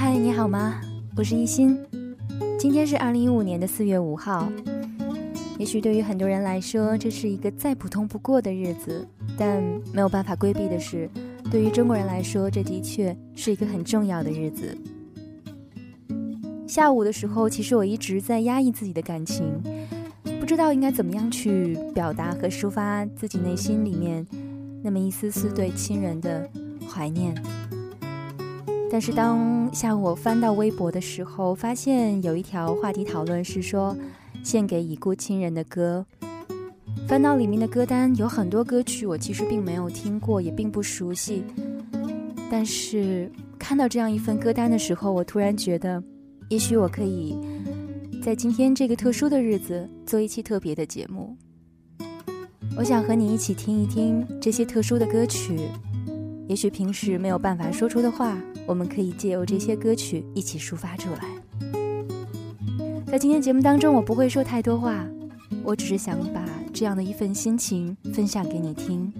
嗨，你好吗？我是一心。今天是二零一五年的四月五号。也许对于很多人来说，这是一个再普通不过的日子，但没有办法规避的是，对于中国人来说，这的确是一个很重要的日子。下午的时候，其实我一直在压抑自己的感情，不知道应该怎么样去表达和抒发自己内心里面那么一丝丝对亲人的怀念。但是当下午我翻到微博的时候，发现有一条话题讨论是说献给已故亲人的歌。翻到里面的歌单，有很多歌曲我其实并没有听过，也并不熟悉。但是看到这样一份歌单的时候，我突然觉得，也许我可以在今天这个特殊的日子做一期特别的节目。我想和你一起听一听这些特殊的歌曲，也许平时没有办法说出的话。我们可以借由这些歌曲一起抒发出来。在今天节目当中，我不会说太多话，我只是想把这样的一份心情分享给你听。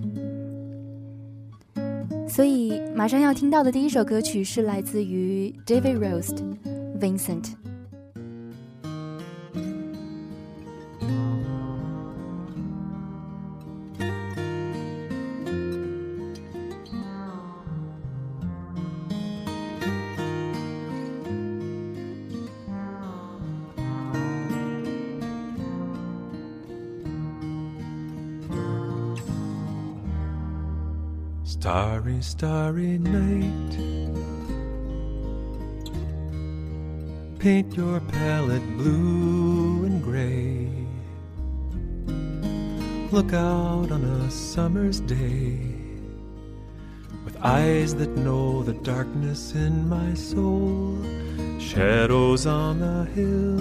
所以，马上要听到的第一首歌曲是来自于 David Rost，Vincent。Starry, starry night. Paint your palette blue and gray. Look out on a summer's day with eyes that know the darkness in my soul, shadows on the hill.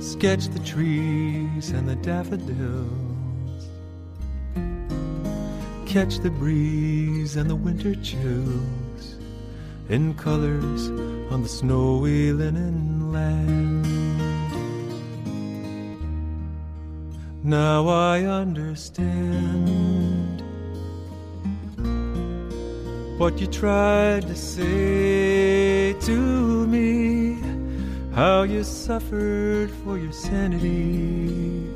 Sketch the trees and the daffodils catch the breeze and the winter chills in colors on the snowy linen land. Now I understand what you tried to say to me, how you suffered for your sanity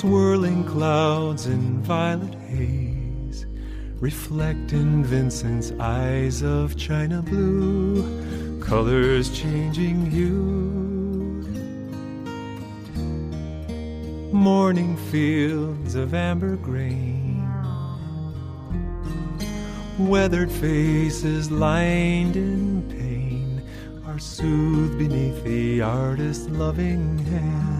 Swirling clouds in violet haze reflect in Vincent's eyes of china blue, colors changing hue. Morning fields of amber grain, weathered faces lined in pain are soothed beneath the artist's loving hand.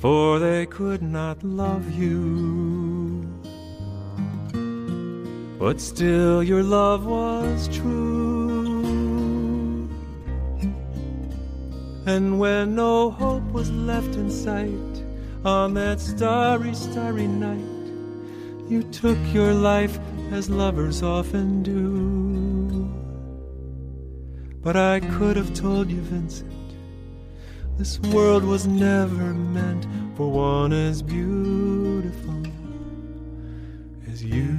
For they could not love you. But still, your love was true. And when no hope was left in sight on that starry, starry night, you took your life as lovers often do. But I could have told you, Vincent this world was never meant for one as beautiful as you.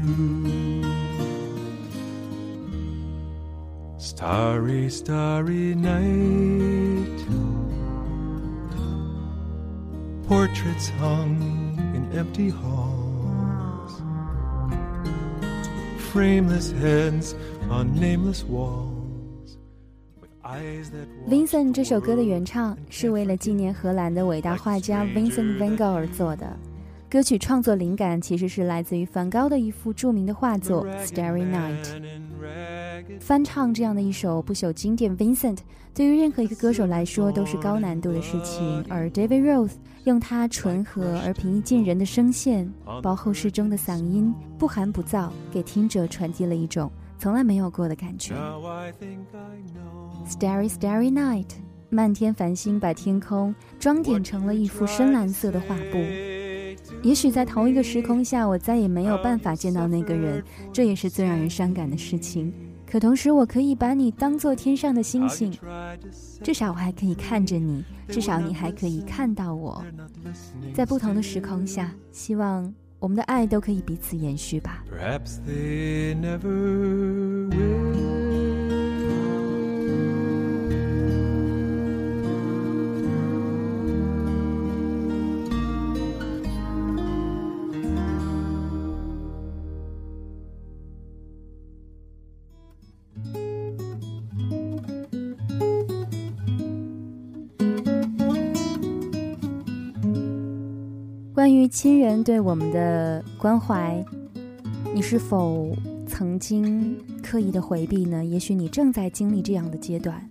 Starry, starry night. Portraits hung in empty halls. frameless heads on nameless walls. Vincent 这首歌的原唱是为了纪念荷兰的伟大画家 Vincent van Gogh 而做的。歌曲创作灵感其实是来自于梵高的一幅著名的画作《Starry Night》。翻唱这样的一首不朽经典，Vincent 对于任何一个歌手来说都是高难度的事情。而 David Rose 用他醇和而平易近人的声线，薄厚适中的嗓音，不寒不燥，给听者传递了一种从来没有过的感觉。Starry Starry Night，漫天繁星把天空装点成了一幅深蓝色的画布。也许在同一个时空下，我再也没有办法见到那个人，这也是最让人伤感的事情。可同时，我可以把你当做天上的星星，至少我还可以看着你，至少你还可以看到我。在不同的时空下，希望我们的爱都可以彼此延续吧。关于亲人对我们的关怀，你是否曾经刻意的回避呢？也许你正在经历这样的阶段。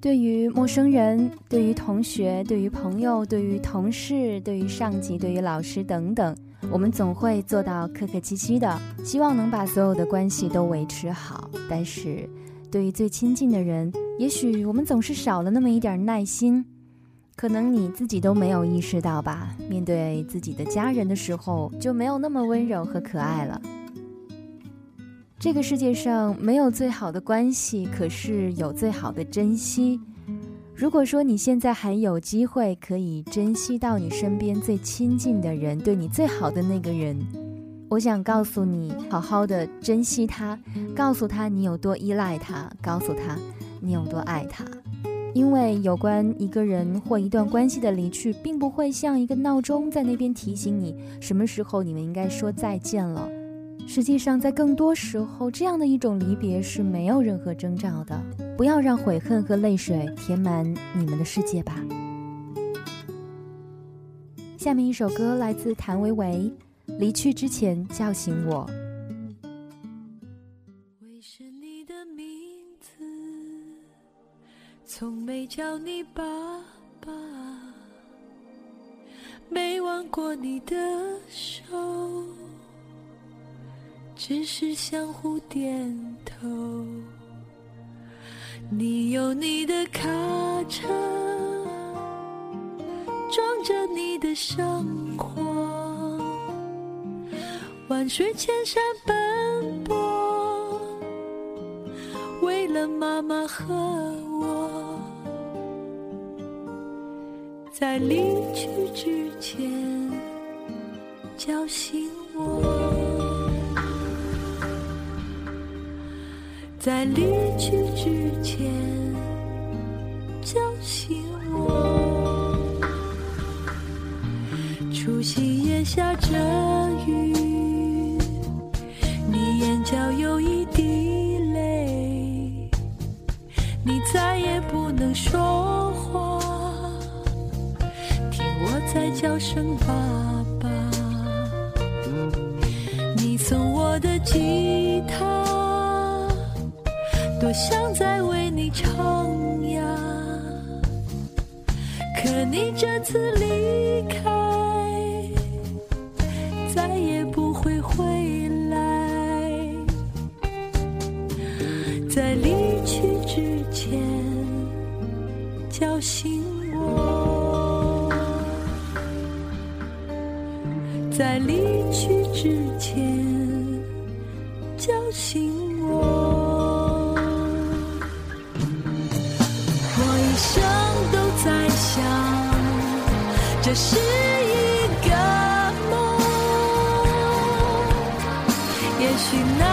对于陌生人、对于同学、对于朋友、对于同事、对于上级、对于老师等等，我们总会做到客客气气的，希望能把所有的关系都维持好。但是，对于最亲近的人，也许我们总是少了那么一点耐心。可能你自己都没有意识到吧？面对自己的家人的时候，就没有那么温柔和可爱了。这个世界上没有最好的关系，可是有最好的珍惜。如果说你现在还有机会可以珍惜到你身边最亲近的人，对你最好的那个人，我想告诉你，好好的珍惜他，告诉他你有多依赖他，告诉他你有多爱他。因为有关一个人或一段关系的离去，并不会像一个闹钟在那边提醒你什么时候你们应该说再见了。实际上，在更多时候，这样的一种离别是没有任何征兆的。不要让悔恨和泪水填满你们的世界吧。下面一首歌来自谭维维，《离去之前叫醒我》。从没叫你爸爸，没挽过你的手，只是相互点头。你有你的卡车，装着你的生活，万水千山奔了妈妈和我。在离去之前叫醒我，在离去之前叫醒我。除夕夜下着雨，声爸爸，你送我的吉他，多想再为你唱呀。可你这次离在离去之前叫醒我，我一生都在想，这是一个梦，也许那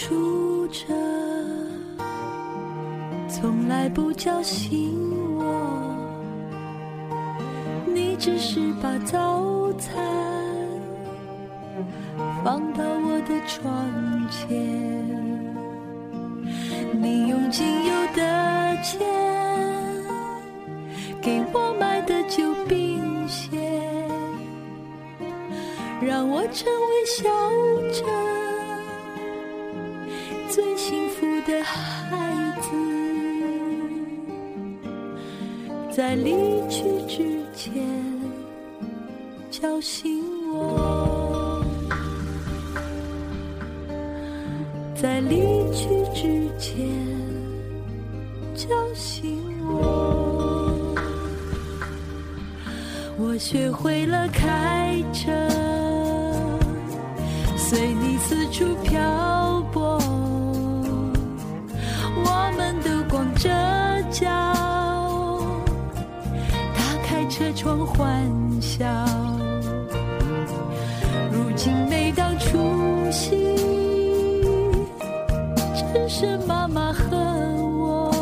出车，从来不叫醒我，你只是把早餐放到我的窗前，你用仅有的钱给我买的旧冰鞋。让我成为小镇的孩子，在离去之前叫醒我，在离去之前叫醒我。我学会了开车。随你四处飘车窗欢笑。如今每当除夕，只剩妈妈和我，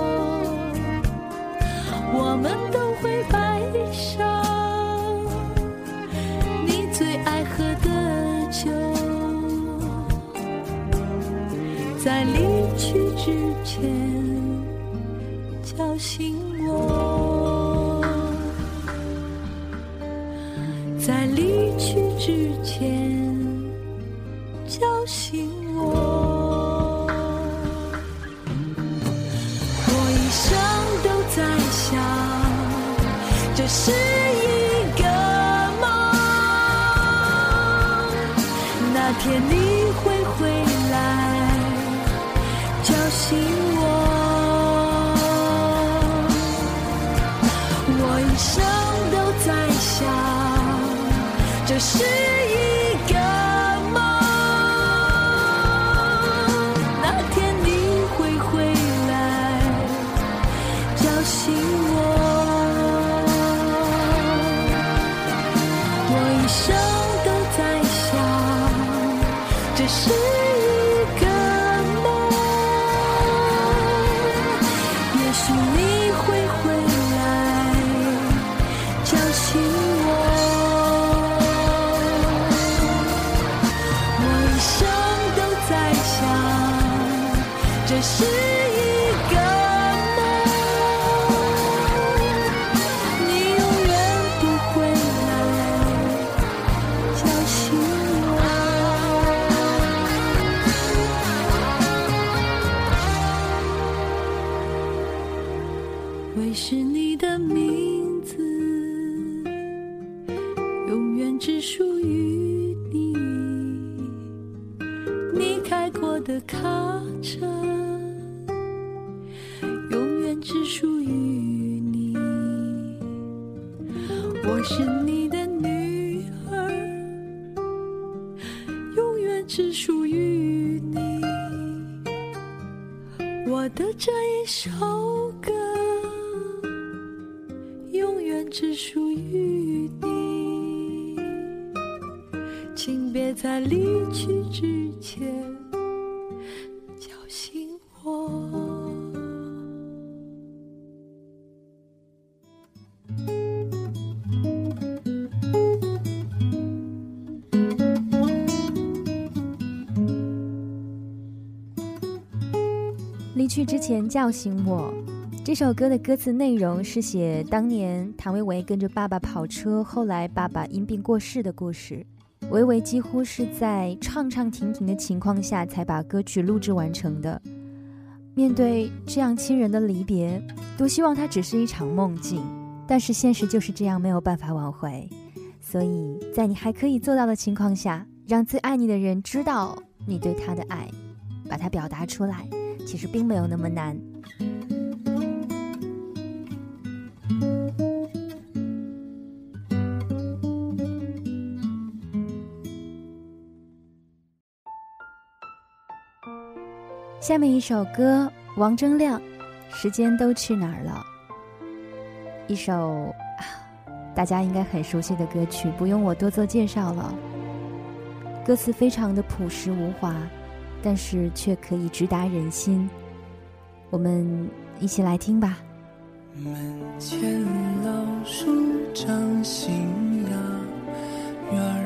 我们都会摆上你最爱喝的酒。在离去之前叫醒我，在离去之前叫醒我。我一生都在想，这是这是一个梦。那天你会回来叫醒我，我一生都在想，这是一个梦。也许你会回来叫醒请别在离去之前叫醒我。离去之前叫醒我。这首歌的歌词内容是写当年谭维维跟着爸爸跑车，后来爸爸因病过世的故事。维维几乎是在唱唱停停的情况下才把歌曲录制完成的。面对这样亲人的离别，多希望它只是一场梦境，但是现实就是这样，没有办法挽回。所以在你还可以做到的情况下，让最爱你的人知道你对他的爱，把它表达出来，其实并没有那么难。下面一首歌，王铮亮，《时间都去哪儿了》，一首大家应该很熟悉的歌曲，不用我多做介绍了。歌词非常的朴实无华，但是却可以直达人心。我们一起来听吧。门前老树长新芽，院儿。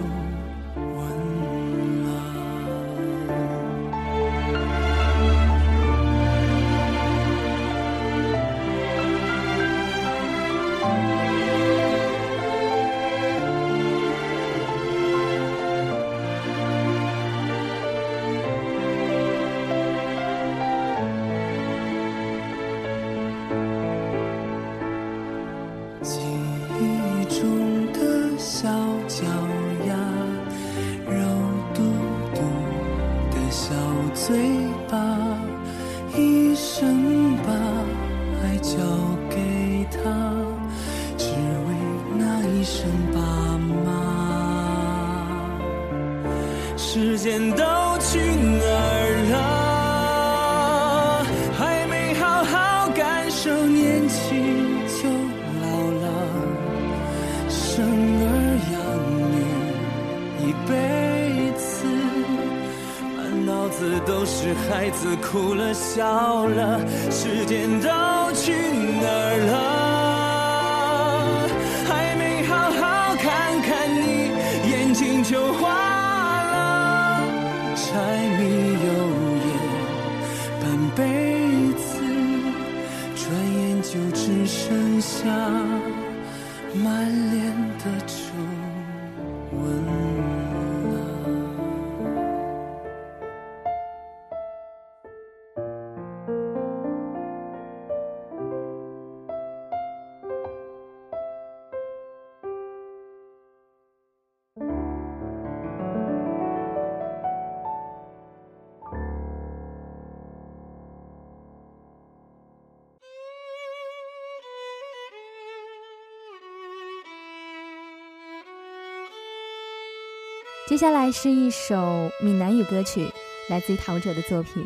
接下来是一首闽南语歌曲来自于陶喆的作品。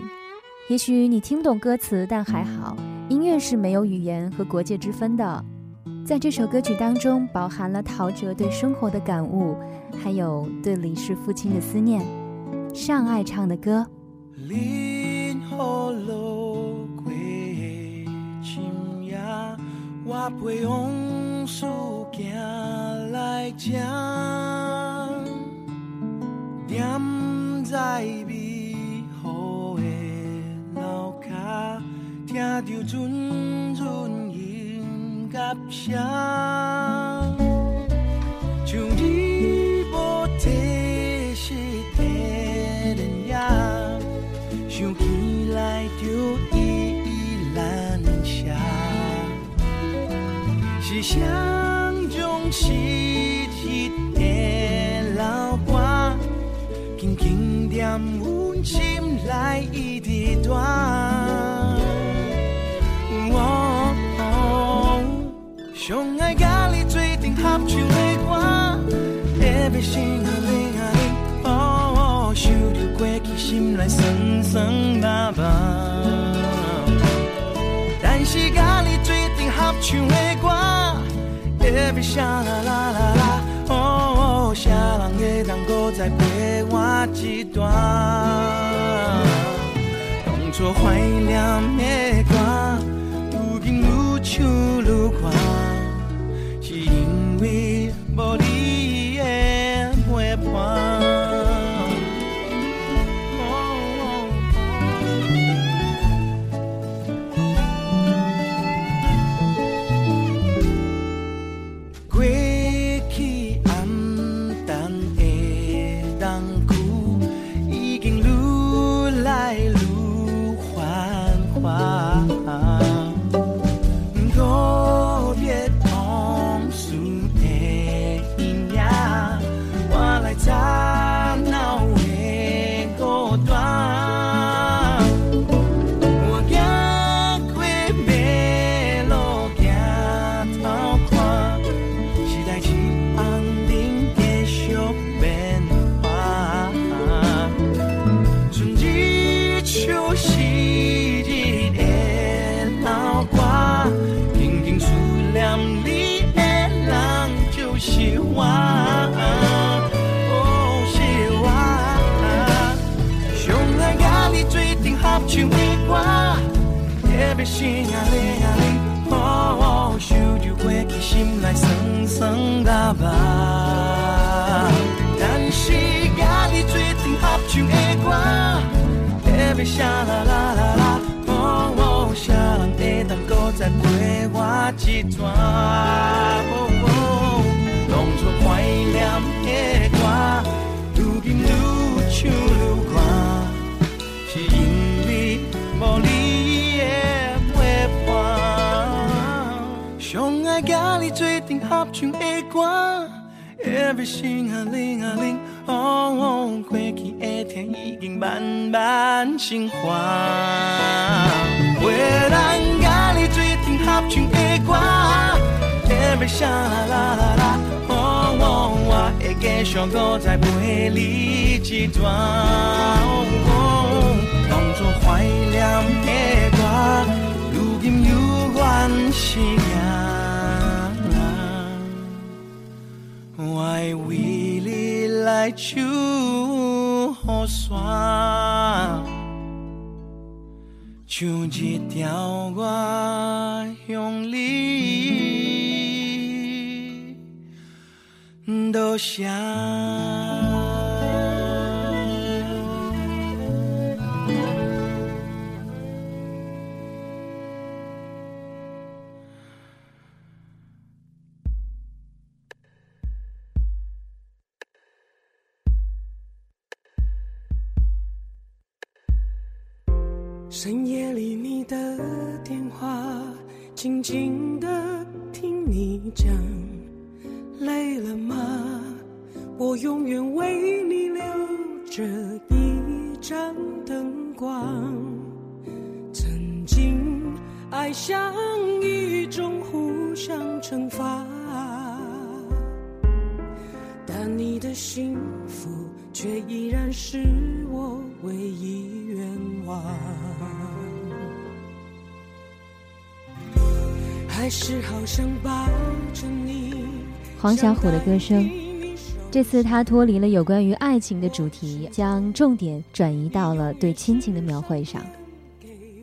也许你听不懂歌词但还好音乐是没有语言和国界之分的。在这首歌曲当中包含了陶喆对生活的感悟还有对李氏父亲的思念。上爱唱的歌。在จ湖的楼骹，听到阵阵音乐声。段，当作怀了特别是啦啦啦啦，哦，啥人会当搁再陪我一段？哦哦当作怀念的歌，愈经愈唱愈看。是因为无你的陪伴，上爱甲你做阵合唱的歌，Everything 啊铃啊铃，哦哦，过去的天已经慢慢升华。为人甲你做阵合唱的歌天没下啦啦啦啦，哦，我会继续搁再陪你一段。哦当作怀念的歌，如今犹原是行。我为来唱雨伞，唱一条我向你道谢。深夜里你的电话，静静的听你讲，累了吗？我永远为你留着一盏灯光。曾经爱像一种互相惩罚，但你的幸福却依然是我唯一愿望。还是好想抱着你。黄小琥的歌声，这次他脱离了有关于爱情的主题，将重点转移到了对亲情的描绘上。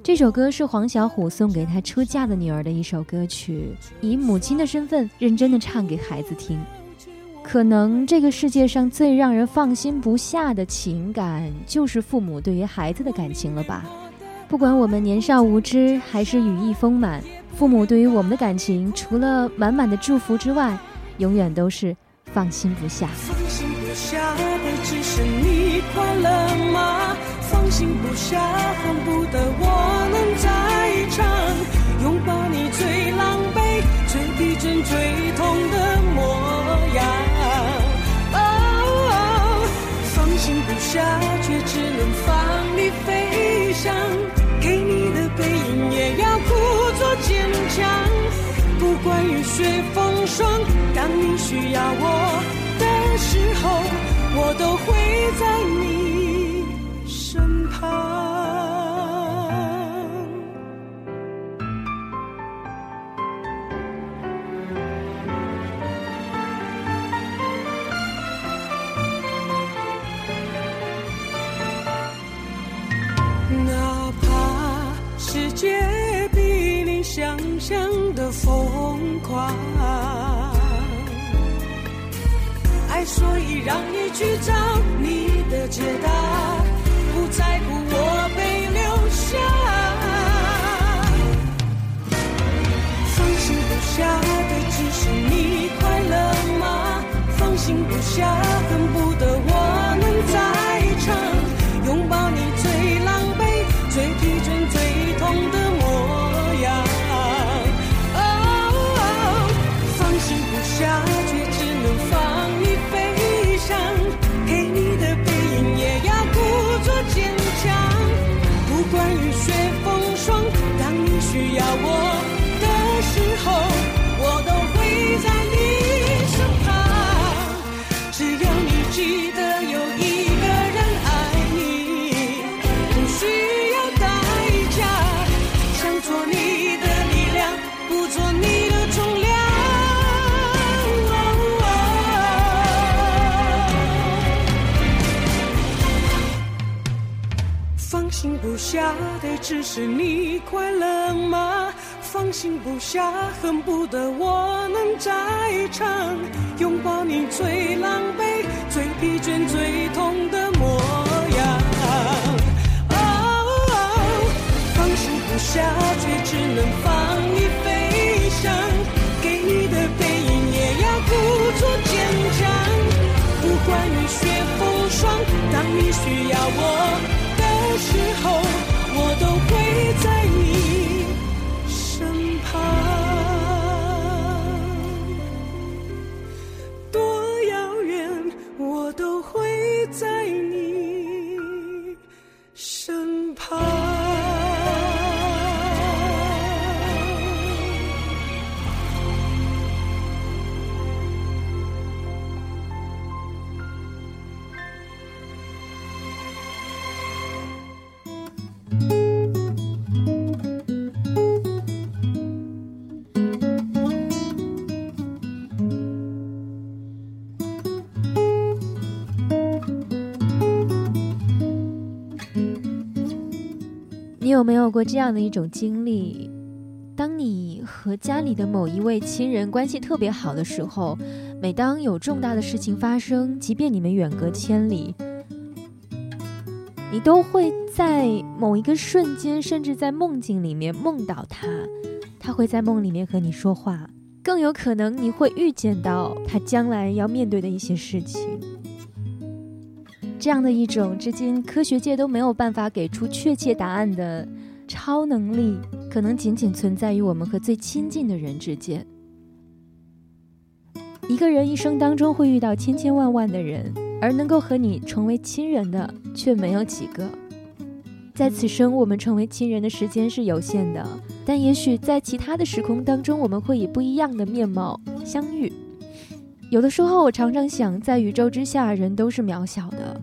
这首歌是黄小琥送给他出嫁的女儿的一首歌曲，以母亲的身份认真的唱给孩子听。可能这个世界上最让人放心不下的情感，就是父母对于孩子的感情了吧？不管我们年少无知还是羽翼丰满，父母对于我们的感情，除了满满的祝福之外，永远都是放心不下。放心不下的只是你快乐吗？放心不下，恨不得我能再唱拥抱你最狼狈、最逼真、最下，却只能放你飞翔。给你的背影也要故作坚强。不管雨雪风霜，当你需要我的时候，我都会在你所以让你去找你的解答，是你快乐吗？放心不下，恨不得我能在场，拥抱你最狼狈、最疲倦、最痛的模样。哦，放心不下，却只能放你飞翔，给你的背影也要故作坚强。不管雨雪风霜，当你需要我的时候，有没有过这样的一种经历？当你和家里的某一位亲人关系特别好的时候，每当有重大的事情发生，即便你们远隔千里，你都会在某一个瞬间，甚至在梦境里面梦到他，他会在梦里面和你说话，更有可能你会预见到他将来要面对的一些事情。这样的一种至今科学界都没有办法给出确切答案的超能力，可能仅仅存在于我们和最亲近的人之间。一个人一生当中会遇到千千万万的人，而能够和你成为亲人的却没有几个。在此生，我们成为亲人的时间是有限的，但也许在其他的时空当中，我们会以不一样的面貌相遇。有的时候，我常常想，在宇宙之下，人都是渺小的，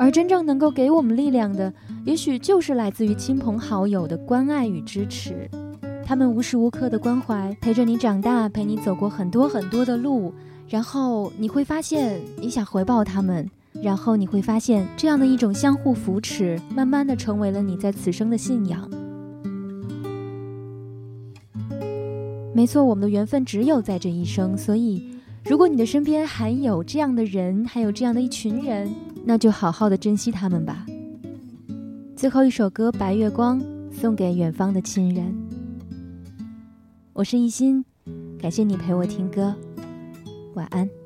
而真正能够给我们力量的，也许就是来自于亲朋好友的关爱与支持。他们无时无刻的关怀，陪着你长大，陪你走过很多很多的路，然后你会发现，你想回报他们，然后你会发现，这样的一种相互扶持，慢慢的成为了你在此生的信仰。没错，我们的缘分只有在这一生，所以。如果你的身边还有这样的人，还有这样的一群人，那就好好的珍惜他们吧。最后一首歌《白月光》送给远方的亲人。我是一心，感谢你陪我听歌，晚安。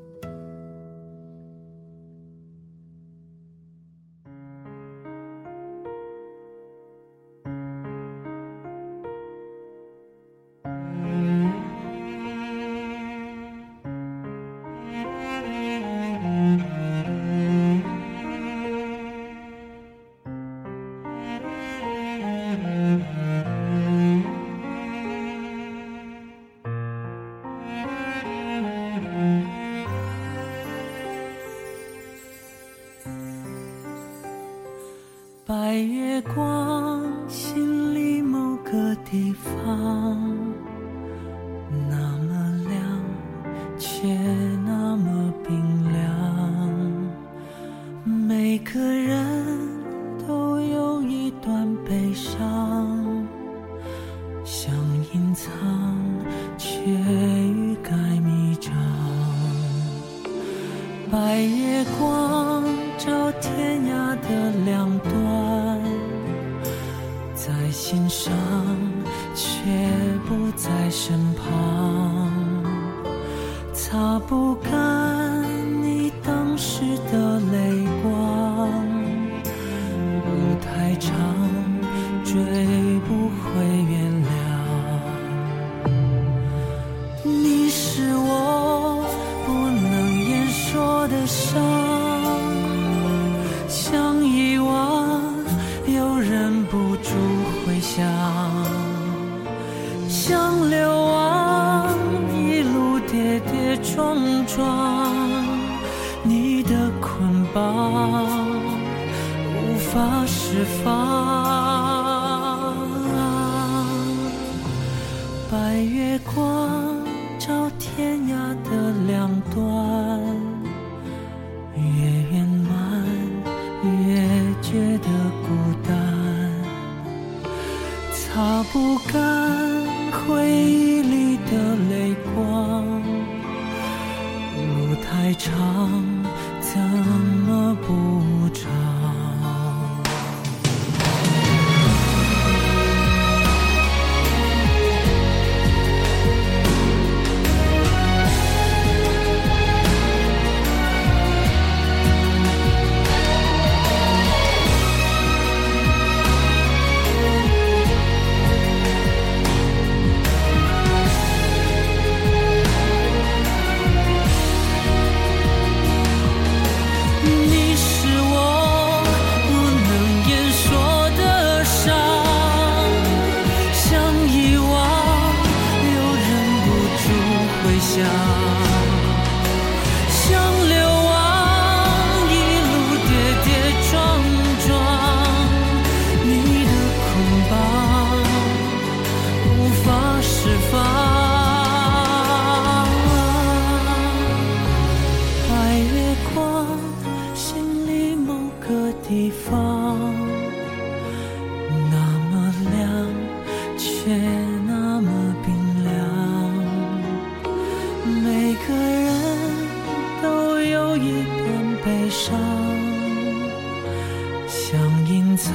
一半悲伤，想隐藏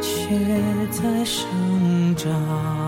却在生长。